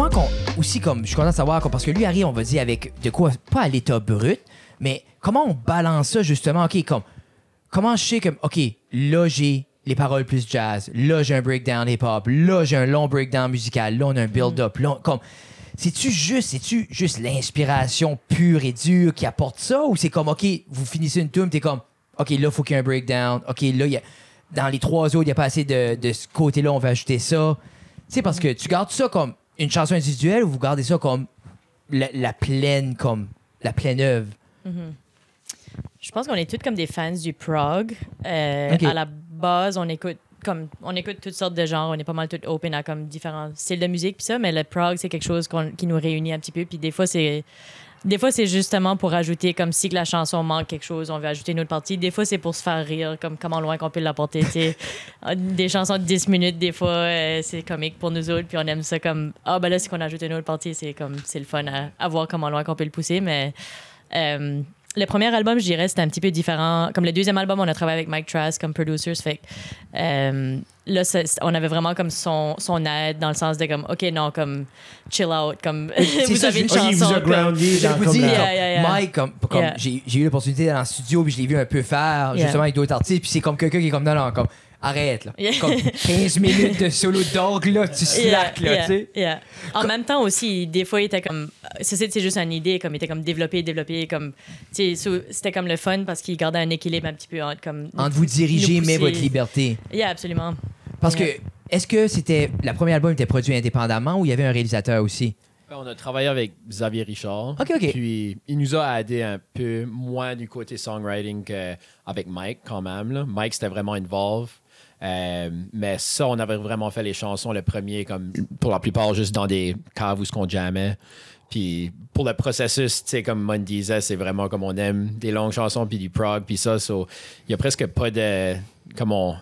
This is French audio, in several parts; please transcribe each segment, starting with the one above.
comment qu'on. Aussi, comme, je suis content de savoir, parce que lui arrive, on va dire, avec de quoi, pas à l'état brut, mais comment on balance ça, justement, OK, comme, comment je sais que, OK, là, j'ai les paroles plus jazz, là, j'ai un breakdown hip-hop, là, j'ai un long breakdown musical, là, on a un build-up, là, comme. C'est-tu juste, c'est-tu juste l'inspiration pure et dure qui apporte ça, ou c'est comme, OK, vous finissez une tune, t'es comme, OK, là, faut qu'il y ait un breakdown, OK, là, il y a dans les trois autres, il n'y a pas assez de, de ce côté-là, on va ajouter ça. Tu sais, parce que tu gardes ça comme une chanson individuelle ou vous gardez ça comme la, la pleine, comme la pleine œuvre? Je pense qu'on est tous comme des fans du prog. Euh. À la base, on écoute comme on écoute toutes sortes de genres. On est pas mal tout open à comme différents styles de musique puis ça. Mais le prog, c'est quelque chose qui nous réunit un petit peu. Puis des fois, c'est des fois, c'est justement pour ajouter, comme si que la chanson manque quelque chose, on veut ajouter une autre partie. Des fois, c'est pour se faire rire, comme comment loin qu'on peut l'apporter. sais. des chansons de 10 minutes, des fois, euh, c'est comique pour nous autres. Puis on aime ça comme, ah, ben là, si qu'on ajoute une autre partie, c'est comme, c'est le fun à, à voir comment loin qu'on peut le pousser. Mais euh, le premier album, je dirais, c'était un petit peu différent. Comme le deuxième album, on a travaillé avec Mike Trask comme producers. Fait que, euh, là, on avait vraiment comme son, son aide dans le sens de comme, OK, non, comme chill out, comme vous ça, avez une il vous chanson. a comme- groundé Je dans vous comme dis, la- Yeah, comme, yeah, yeah. Mike, comme, j'ai eu l'opportunité d'aller dans le studio, puis je l'ai vu un peu faire, Yeah. justement, avec d'autres artistes, puis c'est comme quelqu'un qui est comme, non, non, comme, arrête, là. Yeah. Comme 15 minutes de solo d'orgue, là, tu slack, là, yeah, tu sais. yeah. En même temps aussi, des fois, il était comme. Ça, c'est c'est juste une idée, comme il était comme développé, développé, comme. Tu sais, c'était comme le fun parce qu'il gardait un équilibre un petit peu entre comme. Entre vous diriger, mais votre liberté. Yeah, absolument. Parce Yeah. que, est-ce que c'était, le premier album était produit indépendamment ou il y avait un réalisateur aussi? On a travaillé avec Xavier Richard. Ok, ok. Puis il nous a aidé un peu moins du côté songwriting qu'avec Mike quand même. là. Mike, c'était vraiment involved. Euh, mais ça, on avait vraiment fait les chansons, le premier, comme pour la plupart, juste dans des caves où ce qu'on jammait. Puis pour le processus, tu sais, comme Mon disait, c'est vraiment comme on aime des longues chansons, puis du prog, puis ça. so, Il y a presque pas de. Comme, on,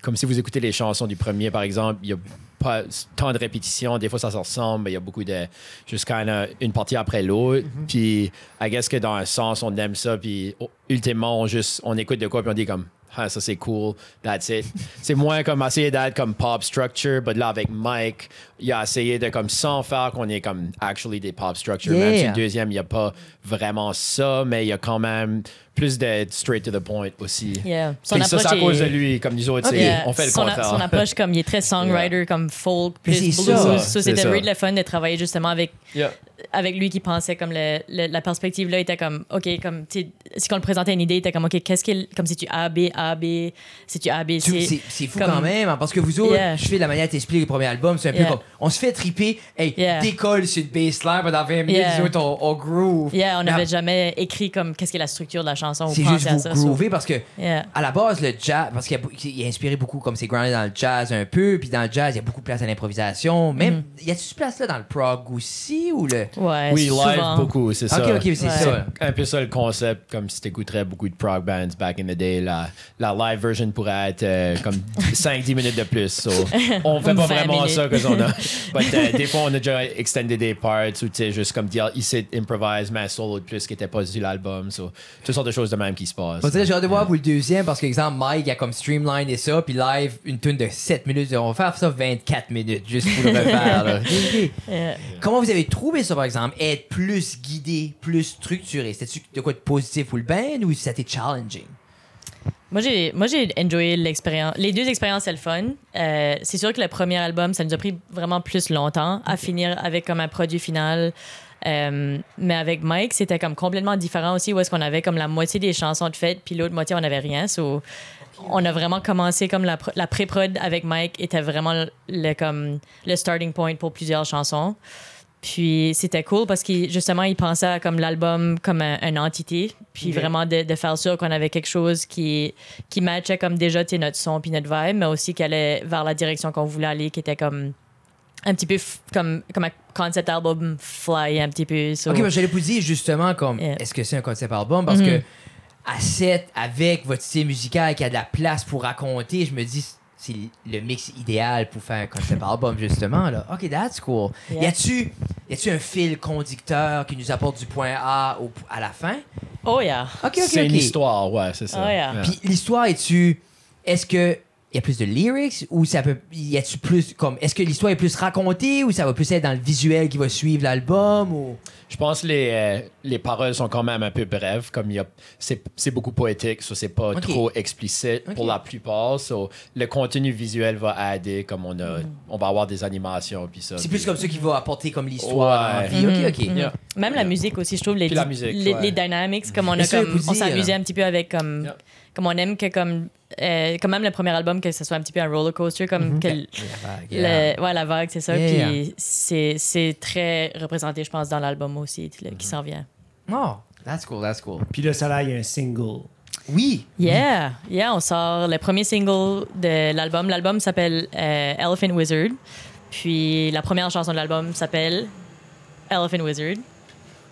comme si vous écoutez les chansons du premier, par exemple, il y a pas tant de répétitions. Des fois, ça se ressemble, mais il y a beaucoup de. Juste quand une partie après l'autre. Puis, I guess que dans un sens, on aime ça. Puis, oh, ultimement, on, juste, on écoute de quoi, puis on dit comme. Ah, ça c'est cool, that's it. c'est moins comme essayer d'être comme pop structure, mais là avec Mike, il a essayé de comme sans faire qu'on est comme actually des pop structure. Même si le deuxième, il n'y a pas vraiment ça, mais il y a quand même plus de straight to the point aussi. Yeah. Son Puis ça, c'est à cause de lui, comme nous autres, Yeah, on fait le son, contraire. son approche, comme il est très songwriter, comme folk, plus c'est blues. ça, So, c'est c'était ça. really le fun de travailler justement avec, Yeah. avec lui qui pensait comme le, le- la perspective là était comme OK comme si on le présentait une idée il était comme OK qu'est-ce qu'il comme si tu A B A B si tu A B C C'est fou comme- quand même, hein, parce que vous autres, Yeah. je fais la manière de t'expliquer le premier album, c'est un peu comme, on se fait triper, hey, Yeah. décolle sur une baseline pendant 20 minutes, on, on groove. Yeah, on n'avait jamais écrit comme qu'est-ce qui est la structure de la chanson ou C'est juste à vous ça. parce que Yeah. à la base le jazz parce qu'il a, il a inspiré beaucoup comme c'est grounded dans le jazz un peu puis dans le jazz il y a beaucoup de place à l'improvisation même y a-tu ce place là dans le prog aussi ou le? Ouais, Oui, live beaucoup, c'est ça. ok ok c'est Ouais. ça un peu ça le concept, comme si t'écouterais beaucoup de prog bands back in the day. La, la live version pourrait être euh, comme 5-10 minutes de plus. So, on fait pas 20 vraiment minutes. ça que on a. But, euh, des fois, on a déjà extended des parts ou tu sais, juste comme dire, ici, improvise, mais solo de plus qui était pas sur l'album. So, toutes sortes de choses de même qui se passent. On dirait, j'ai hâte de voir pour le deuxième parce que, exemple, Mike, il a comme streamline et ça, puis live, une tune de 7 minutes. On va faire ça 24 minutes juste pour le refaire. là. Comment vous avez trouvé ça, par exemple, être plus guidé, plus structuré? C'était-tu de quoi de positif ou le ben ou c'était challenging? Moi, j'ai, moi, j'ai enjoyé l'expérience. Les deux expériences, c'est le fun. Euh, c'est sûr que le premier album, ça nous a pris vraiment plus longtemps à finir avec comme un produit final. Euh, mais avec Mike, c'était comme complètement différent aussi, où est-ce qu'on avait comme la moitié des chansons de fête, puis l'autre moitié, on n'avait rien. So, on a vraiment commencé comme la, pr- la pré-prod avec Mike était vraiment le, le, comme, le starting point pour plusieurs chansons. Puis c'était cool parce qu'il justement il pensait à comme l'album comme un- une entité, puis vraiment de, de faire sûr qu'on avait quelque chose qui qui matchait comme déjà notre son puis notre vibe, mais aussi qui allait vers la direction qu'on voulait aller, qui était comme un petit peu comme comme un concept album fly un petit peu. so- Ok, ben, j'allais vous dire justement, comme, Yeah. est-ce que c'est un concept album? Parce Mhm. que à 7, avec votre style musical qui a de la place pour raconter, je me dis, c'est le mix idéal pour faire un concept album, justement. Là. Ok, that's cool. Yeah. Y a-tu y a-tu un fil conducteur qui nous apporte du point A au- à la fin? Oh yeah. Ok, ok, c'est ok. une histoire, ouais, c'est ça. Oh, yeah. Yeah. Puis l'histoire est-tu. Est-ce que il y a plus de lyrics ou ça peut y a-tu plus comme est-ce que l'histoire est plus racontée ou ça va plus être dans le visuel qui va suivre l'album ou? Je pense que les, euh, les paroles sont quand même un peu brèves, comme il y a, c'est, c'est beaucoup poétique, so c'est pas trop explicite pour la plupart. So le contenu visuel va aider, comme on a, on va avoir des animations puis ça. c'est puis- plus comme ça qui va apporter comme l'histoire Ouais. OK OK. Yeah. Même la musique aussi, je trouve, les, musique, les, ouais. les dynamics, comme on Mais a ça, comme, on s'amusait un petit peu avec comme, Yeah. comme on aime que comme, euh, quand même le premier album que ce soit un petit peu un roller coaster, comme que le- Yeah. le- ouais, la vague, c'est ça. Yeah. Puis c'est, c'est très représenté, je pense, dans l'album aussi là, qui s'en vient. Oh, that's cool, that's cool. Puis là, ça là, il y a un single. Oui. Yeah, yeah, on sort le premier single de l'album. L'album s'appelle euh, Elephant Wizard. Puis la première chanson de l'album s'appelle Elephant Wizard.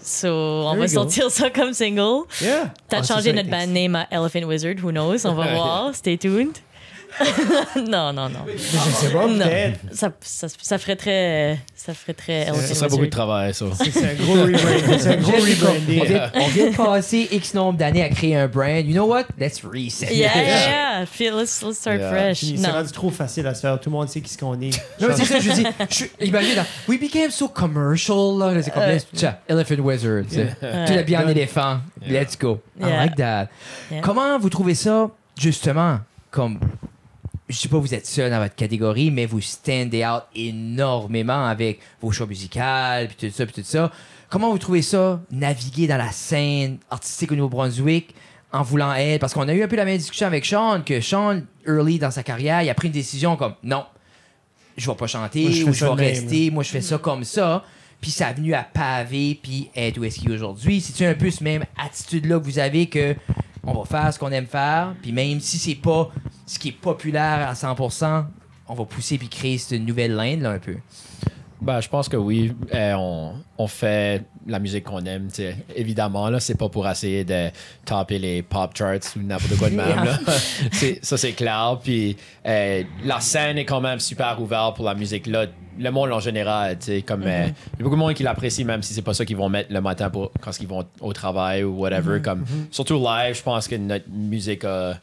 So, on There va sortir ça comme single. Yeah. T'as oh, ça, changé notre band name à Elephant Wizard, who knows? On va voir, stay tuned. non, non, non. Je sais pas, peut-être. Ça, ça, ça ferait très. Ça ferait très. Elephant Ça serait beaucoup de travail, ça. C'est un gros rebranding. C'est un gros J'ai- rebranding. On vient, on vient de passer X nombre d'années à créer un brand. You know what? Let's reset. Yeah, yeah, yeah. Feel, let's, let's start Yeah. fresh. C'est rendu trop facile à se faire. Tout le monde sait qui ce qu'on est. Non, mais c'est ça, je dis. Je imagine, dans, we became so commercial. Là, c'est comme, let's- tiens, Elephant Wizard. tu est bien en éléphant. Let's go. I like that. Yeah. Comment vous trouvez ça, justement, comme. Je sais pas, vous êtes seul dans votre catégorie, mais vous standez out énormément avec vos choix musicaux, puis tout ça, puis tout ça. Comment vous trouvez ça, naviguer dans la scène artistique au Nouveau-Brunswick en voulant être. Parce qu'on a eu un peu la même discussion avec Sean, que Sean, early dans sa carrière, il a pris une décision comme non, je vais pas chanter Moi, je ou je vais même, rester, moi je fais ça comme ça. Puis ça a venu à paver, puis être où est-ce qu'il est aujourd'hui. C'est-tu un peu ce même attitude-là que vous avez que on va faire ce qu'on aime faire, puis même si c'est pas ce qui est populaire à 100%, on va pousser puis créer cette nouvelle ligne là un peu. Ben, je pense que oui. Euh, on, on fait la musique qu'on aime. tu sais. Évidemment, là, c'est pas pour essayer de taper les pop charts ou n'importe quoi de même. là. C'est- ça, c'est clair. Puis euh, la scène est quand même super ouverte pour la musique là. Le monde en général, tu comme euh, il y a beaucoup de monde qui l'apprécie, même si c'est pas ça qu'ils vont mettre le matin pour quand ils vont au travail ou whatever. Comme surtout live, je pense que notre musique a euh,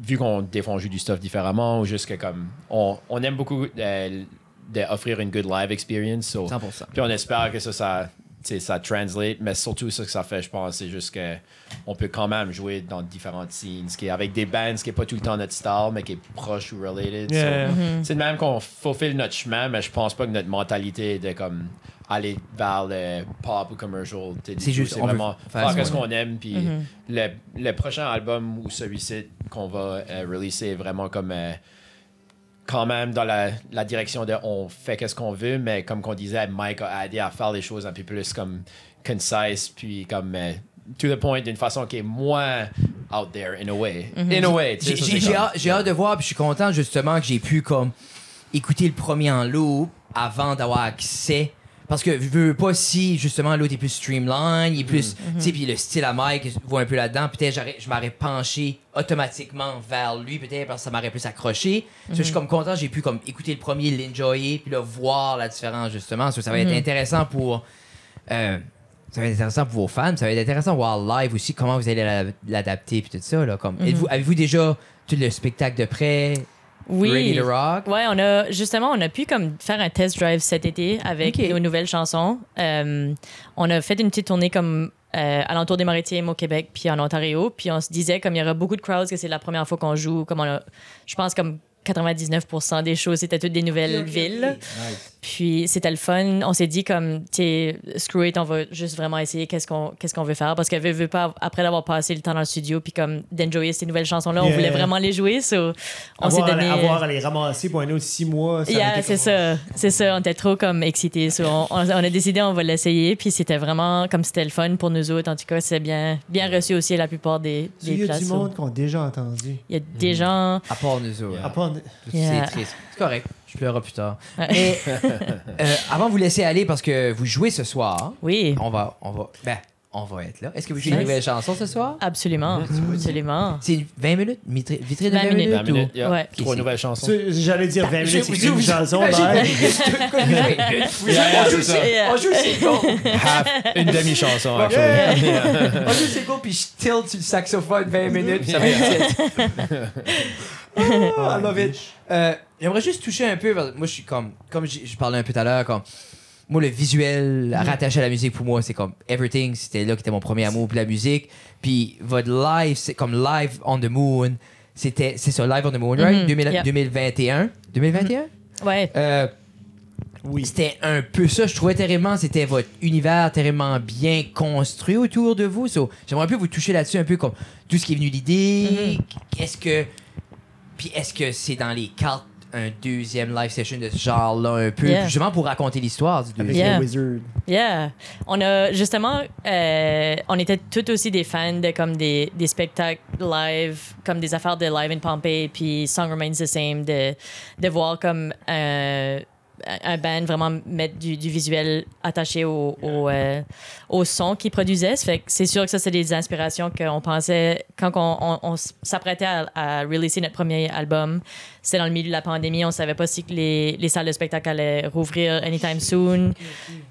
vu qu'on des fois on joue du stuff différemment ou juste que comme on, on aime beaucoup euh, d'offrir une good live experience. so- 100%. puis on espère que ça, ça, ça translate, mais surtout ce que ça fait, je pense, c'est juste que on peut quand même jouer dans différentes scenes, qui est avec des bands qui est pas tout le temps notre style, mais qui est proche ou related. So. C'est de même qu'on faufile notre chemin, mais je pense pas que notre mentalité est de comme aller vers le pop ou commercial. C'est juste, c'est vraiment faire faire ce ce qu'on aime. Puis le, le prochain album ou celui-ci qu'on va euh, releaser est vraiment comme euh, quand même dans la, la direction de on fait qu'est-ce qu'on veut, mais comme qu'on disait, Mike a aidé à faire les choses un peu plus comme concise, puis comme euh, to the point d'une façon qui est moins out there in a way. In a way, J'ai- comme- hâte, j'ai hâte de voir, puis je suis content justement que j'ai pu comme écouter le premier en loop avant d'avoir accès. Parce que je veux pas si justement l'autre est plus streamline, il est plus. Tu sais, puis le style à Mike voit un peu là-dedans. Peut-être je m'aurais penché automatiquement vers lui, peut-être parce que ça m'aurait plus accroché. Je suis comme content, j'ai pu comme écouter le premier, l'enjoyer, puis là voir la différence justement. Ça va être intéressant pour. euh, ça va être intéressant pour vos fans, ça va être intéressant de voir live aussi comment vous allez la- l'adapter puis tout ça là. Comme, êtes-vous- avez-vous déjà tout le spectacle de près, Oui. ready to rock? Ouais, on a justement, on a pu comme faire un test drive cet été avec nos nouvelles chansons. Euh, on a fait une petite tournée comme euh, alentour des Maritimes au Québec puis en Ontario. Puis on se disait comme il y aura beaucoup de crowds que c'est la première fois qu'on joue. Comme on a, je pense comme 99% des choses c'était toutes des nouvelles villes. Puis c'était le fun. On s'est dit comme, tu sais, screw it, on va juste vraiment essayer qu'est-ce qu'on qu'est-ce qu'on veut faire. Parce qu'elle veut, veut pas, après d'avoir passé le temps dans le studio, puis comme d'enjoyer ces nouvelles chansons-là, on voulait vraiment les jouer. So, on s'est donné... avoir à les ramasser pour un autre six mois. ça Yeah, c'est comme- ça. C'est ça. On était trop comme excités. So, on, a décidé on va l'essayer. Puis c'était vraiment comme c'était le fun pour nous autres. En tout cas, c'est bien, bien reçu aussi à la plupart des, des Il y a places. du so. monde qu'on a déjà entendu. Il y a des gens. À part nous autres. À part- Yeah. C'est triste. C'est correct. Je pleurerai plus tard. Mais euh, avant de vous laisser aller parce que vous jouez ce soir, Oui, on va, on va, ben, on va être là. Est-ce que vous jouez une nouvelle chanson ce soir? absolument. Absolument. C'est 20 minutes? Vitré, vitré de 20, 20 minutes? minutes. 20 minutes, yeah. Ouais. Trois nouvelles chansons. J'allais dire 20 minutes, c'est une chanson. On joue. Half- une demi-chanson. On joue con, puis je tilt sur le saxophone 20 minutes, puis ça va être I love it. Euh, J'aimerais juste toucher un peu. parce que Moi, je suis comme. Comme je parlais un peu tout à l'heure, comme. Moi, le visuel rattaché à la musique, pour moi, c'est comme Everything. C'était là qui était mon premier amour pour la musique. Puis votre live, c'est comme Live on the Moon. C'était, c'est ça, Live on the Moon, right? Mhm, 2000 yeah. 2021. 2021? Ouais. Euh, Oui. c'était un peu ça. Je trouvais terriblement, c'était votre univers terriblement bien construit autour de vous. So, J'aimerais un peu vous toucher là-dessus, un peu comme tout ce qui est venu l'idée. Est-ce que. Puis est-ce que c'est dans les cartes un deuxième live session de ce genre-là, un peu, Yeah. justement pour raconter l'histoire du deuxième? Yeah. Wizard. Yeah. On a justement, euh, on était tout aussi des fans de comme des, des spectacles live, comme des affaires de live in Pompeii, puis Song Remains the Same, de, de voir comme euh, un band vraiment mettre du, du visuel attaché au, au, euh, au son qu'ils produisaient. C'est sûr que ça, c'est des inspirations qu'on pensait quand on, on- on s'apprêtait à, à releaser notre premier album. C'était dans le milieu de la pandémie. On savait pas si les, les salles de spectacle allaient rouvrir anytime soon.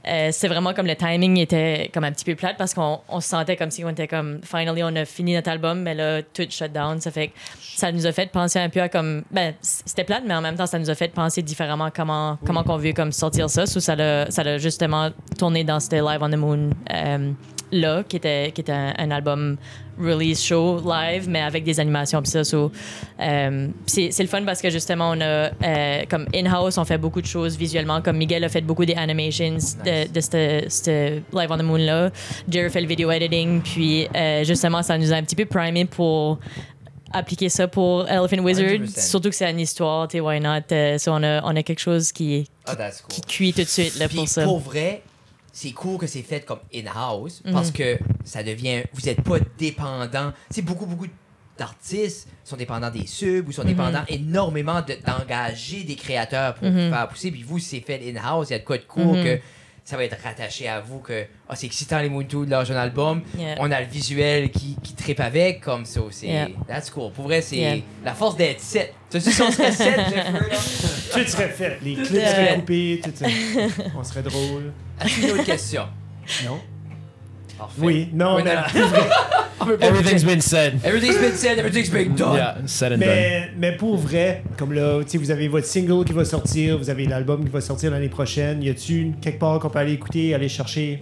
Euh, c'est vraiment comme le timing était comme un petit peu plate parce qu'on on se sentait comme si on était comme finally on a fini notre album mais là tout shut down ça fait que ça nous a fait penser un peu à comme ben c'était plate mais en même temps ça nous a fait penser différemment comment comment qu'on veut comme sortir ça. So, ça l'a ça justement tourné dans ce live on the moon euh, là qui était qui était un, un album release show live mais avec des animations pis ça. So, euh, c'est le fun parce que justement on a euh, comme in-house on fait beaucoup de choses visuellement. Comme Miguel a fait beaucoup des animations de, de ce live on the moon là Jerry fait le video editing puis justement ça nous a un petit peu primé pour appliquer ça pour Elephant Wizard 100%. surtout que c'est une histoire tu why not? Euh, so on a on a quelque chose qui Ah, that's cool. qui cuit tout de suite là Puis pour ça pour vrai, c'est cool que c'est fait comme in-house Mhm. parce que ça devient. Vous n'êtes pas dépendant. C'est beaucoup, beaucoup d'artistes sont dépendants des subs ou sont Mhm. dépendants énormément de- d'engager des créateurs pour Mhm. faire pousser. Puis vous, c'est fait in-house. Il y a de quoi de cool que ça va être rattaché à vous. que ah, C'est excitant les Moon de leur jeune album. Yeah. On a le visuel qui, qui tripe avec comme ça. C'est Yeah. that's cool. Pour vrai, c'est Yeah. la force d'être 7. Tu sais, si on serait 7, Jeffrey, là? Tout serait fait. Les clips seraient coupés. Tout ça. On serait drôle. As-tu une autre question? Non? Parfait. Oui, non, Oui, mais, Everything's been said. Everything's been said, everything's been done. Yeah, said and done. mais, pour vrai, comme là, tu sais, vous avez votre single qui va sortir, vous avez l'album qui va sortir l'année prochaine. Y a-tu une- quelque part qu'on peut aller écouter, aller chercher?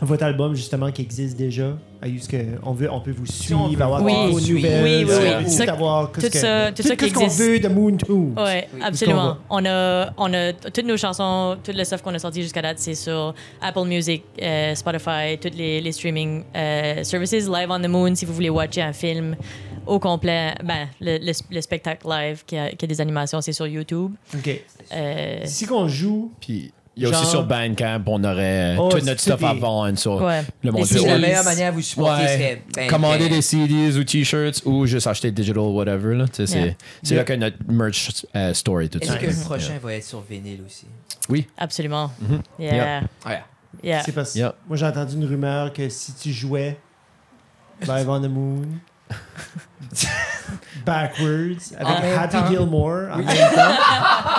Votre album justement qui existe déjà? À juste que on veut, on peut vous suivre, avoir Oui. toutes vos suivre. nouvelles, Oui, oui, euh, oui. tout Ça- avoir tout qu'est-ce que- ça- tout ça qui ce qu'on veut de Moon. Ouais, Oui. absolument. On a, on a toutes nos chansons, tout le stuff qu'on a sorti jusqu'à date, c'est sur Apple Music, euh, Spotify, tous les, les streaming euh, services. Live on the Moon, si vous voulez watcher un film au complet, ben, le, le- le spectacle live qui a, qui a des animations, c'est sur YouTube. Ok. Euh, Si qu'on joue, Puis il y a aussi sur Bandcamp, on aurait Oh, tout notre stuff à vendre sur ouais. le monde C'est la meilleure manière de vous supporter Ouais. serait ben, commander ben, des CDs ou t-shirts ou juste acheter digital whatever là. Tu sais, C'est Yeah. c'est Yeah. là que notre merch euh, store est tout Est-ce ça. que le prochain va être sur vinyle aussi? Oui. Absolument. Mhm. Yeah. Ouais. Yeah. c'est parce que Yeah. moi j'ai entendu une rumeur que si tu jouais Live on the Moon backwards avec Happy. Gilmore en même temps,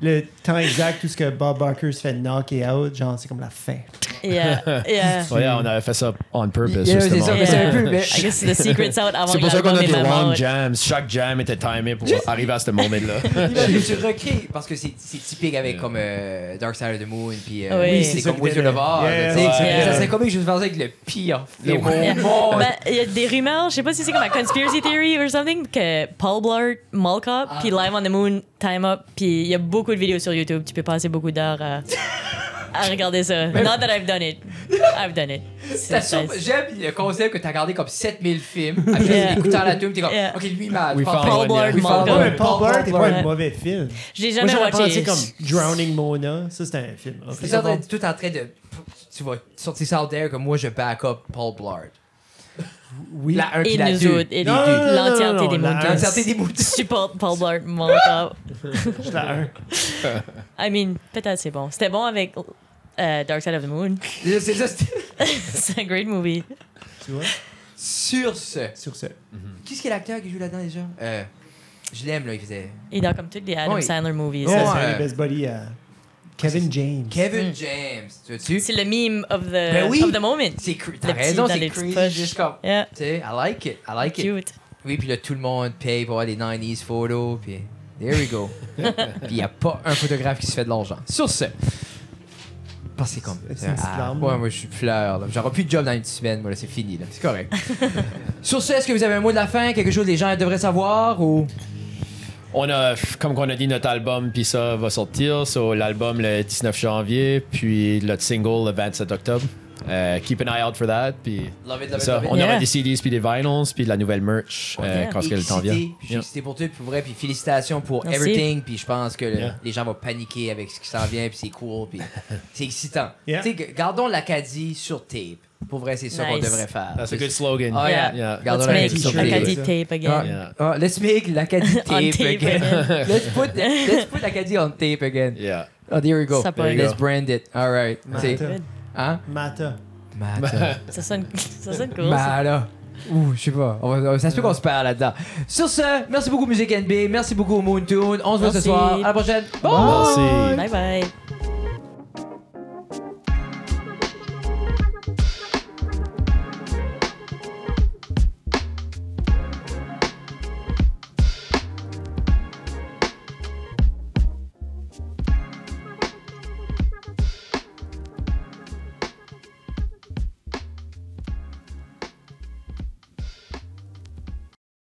le temps exact tout ce que Bob Barker se fait knocker out, genre c'est comme la fin. Yeah. Yeah. Ouais, on avait fait ça on purpose. Yeah, c'est ça, mais c'est un peu. mais- I guess the secret's out avant C'est pour ça qu'on a des long jams. Chaque jam était timé pour arriver à ce moment-là. Tu recrées, parce que c'est typique avec comme euh, Dark Side of the Moon, puis euh, Oui. C'est comme Wizard of Oz. Ça serait comique, je pensais avec le pire film au monde. Ben, il y a des rumeurs, je sais pas si c'est comme un conspiracy theory or something, que Paul Blart Mall Cop, puis Live on the Moon, Time Up, puis il y a beaucoup de vidéos sur YouTube. Tu peux passer beaucoup d'heures à, à regarder ça. Not that I've done it. I've done it. J'aime le concept que t'as regardé comme 7000 films, juste Yeah. écoutant la tune, t'es comme, Yeah. ok, lui, found Paul one, Blart Paul Blart est pas un mauvais film. J'ai Moi jamais j'aurais pensé comme Drowning Mona, ça c'était un film. C'est ça, t'es tout en train de. Tu vas sortir ça out there que moi je back up Paul Blart. Oui. La 1 puis Et la nous 2. autres, et Non, non, non, non, l'entièreté des moutons. L'entièreté des moutons. Supporte Paul Blart Cop. Je la un. I mean, peut-être c'est bon. C'était bon avec euh, Dark Side of the Moon. C'est ça, c'est un great movie. Tu vois? Sur ce. Sur ce. Qui est-ce qui est l'acteur qui joue là-dedans déjà? Euh, Je l'aime, là, il faisait. Et dans comme toutes les Adam Oui. Sandler movies. Oh, c'est un des best buddies à Kevin James. Kevin Mm. James. Tu vois-tu? C'est le meme of the, Ben oui. of the moment. C'est T'as raison, c'est crazy. poches. Juste comme. Yeah, Tu sais, I like it. I like it. cute. Oui, puis là, tout le monde paye pour avoir des 90s photos, puis there we go. puis il n'y a pas un photographe qui se fait de l'argent. Sur ce, parce que c'est comme. C'est une petite Ah, larme, ouais, là. moi, je suis fleur. là. J'aurai plus de job dans une semaine, moi, là, c'est fini, là. C'est correct. Sur ce, est-ce que vous avez un mot de la fin, quelque chose que les gens devraient savoir ou? On a, comme on a dit, notre album, puis ça va sortir. So, l'album le 19 janvier, puis notre single le 27 octobre. Euh, keep an eye out for that. Puis Love it, love it, ça. love it. On Yeah. aura des CDs, puis des vinyls, puis de la nouvelle merch euh, Yeah. quand que le temps vient. Je suis Yeah. excité pour tout, pour vrai, puis félicitations pour Merci. everything, puis je pense que le- Yeah. les gens vont paniquer avec ce qui s'en vient, puis c'est cool, puis c'est excitant. Yeah. Tu sais, g- gardons l'Acadie sur tape. Pour vrai, c'est ça qu'on Nice. devrait faire. That's a good slogan. Oh, yeah. Yeah. Yeah. Gardons Let's make l'Acadie tape. Again. Yeah. ah, let's make l'Acadie tape, On tape again. again. let's put let's put l'Acadie on tape again. Yeah. Oh, there we go. There you let's go. brand it. All right. Mata. Hein? Mata. Mata. Ça sonne, ça sonne cool. ça. Bah là. Ouh, je sais pas. On va- ça se peut qu'on se perd là-dedans. Sur ce, merci beaucoup Musique NB, merci beaucoup Moon Toon. On se voit ce Merci. soir. À la prochaine. Bye. Merci. Bye bye.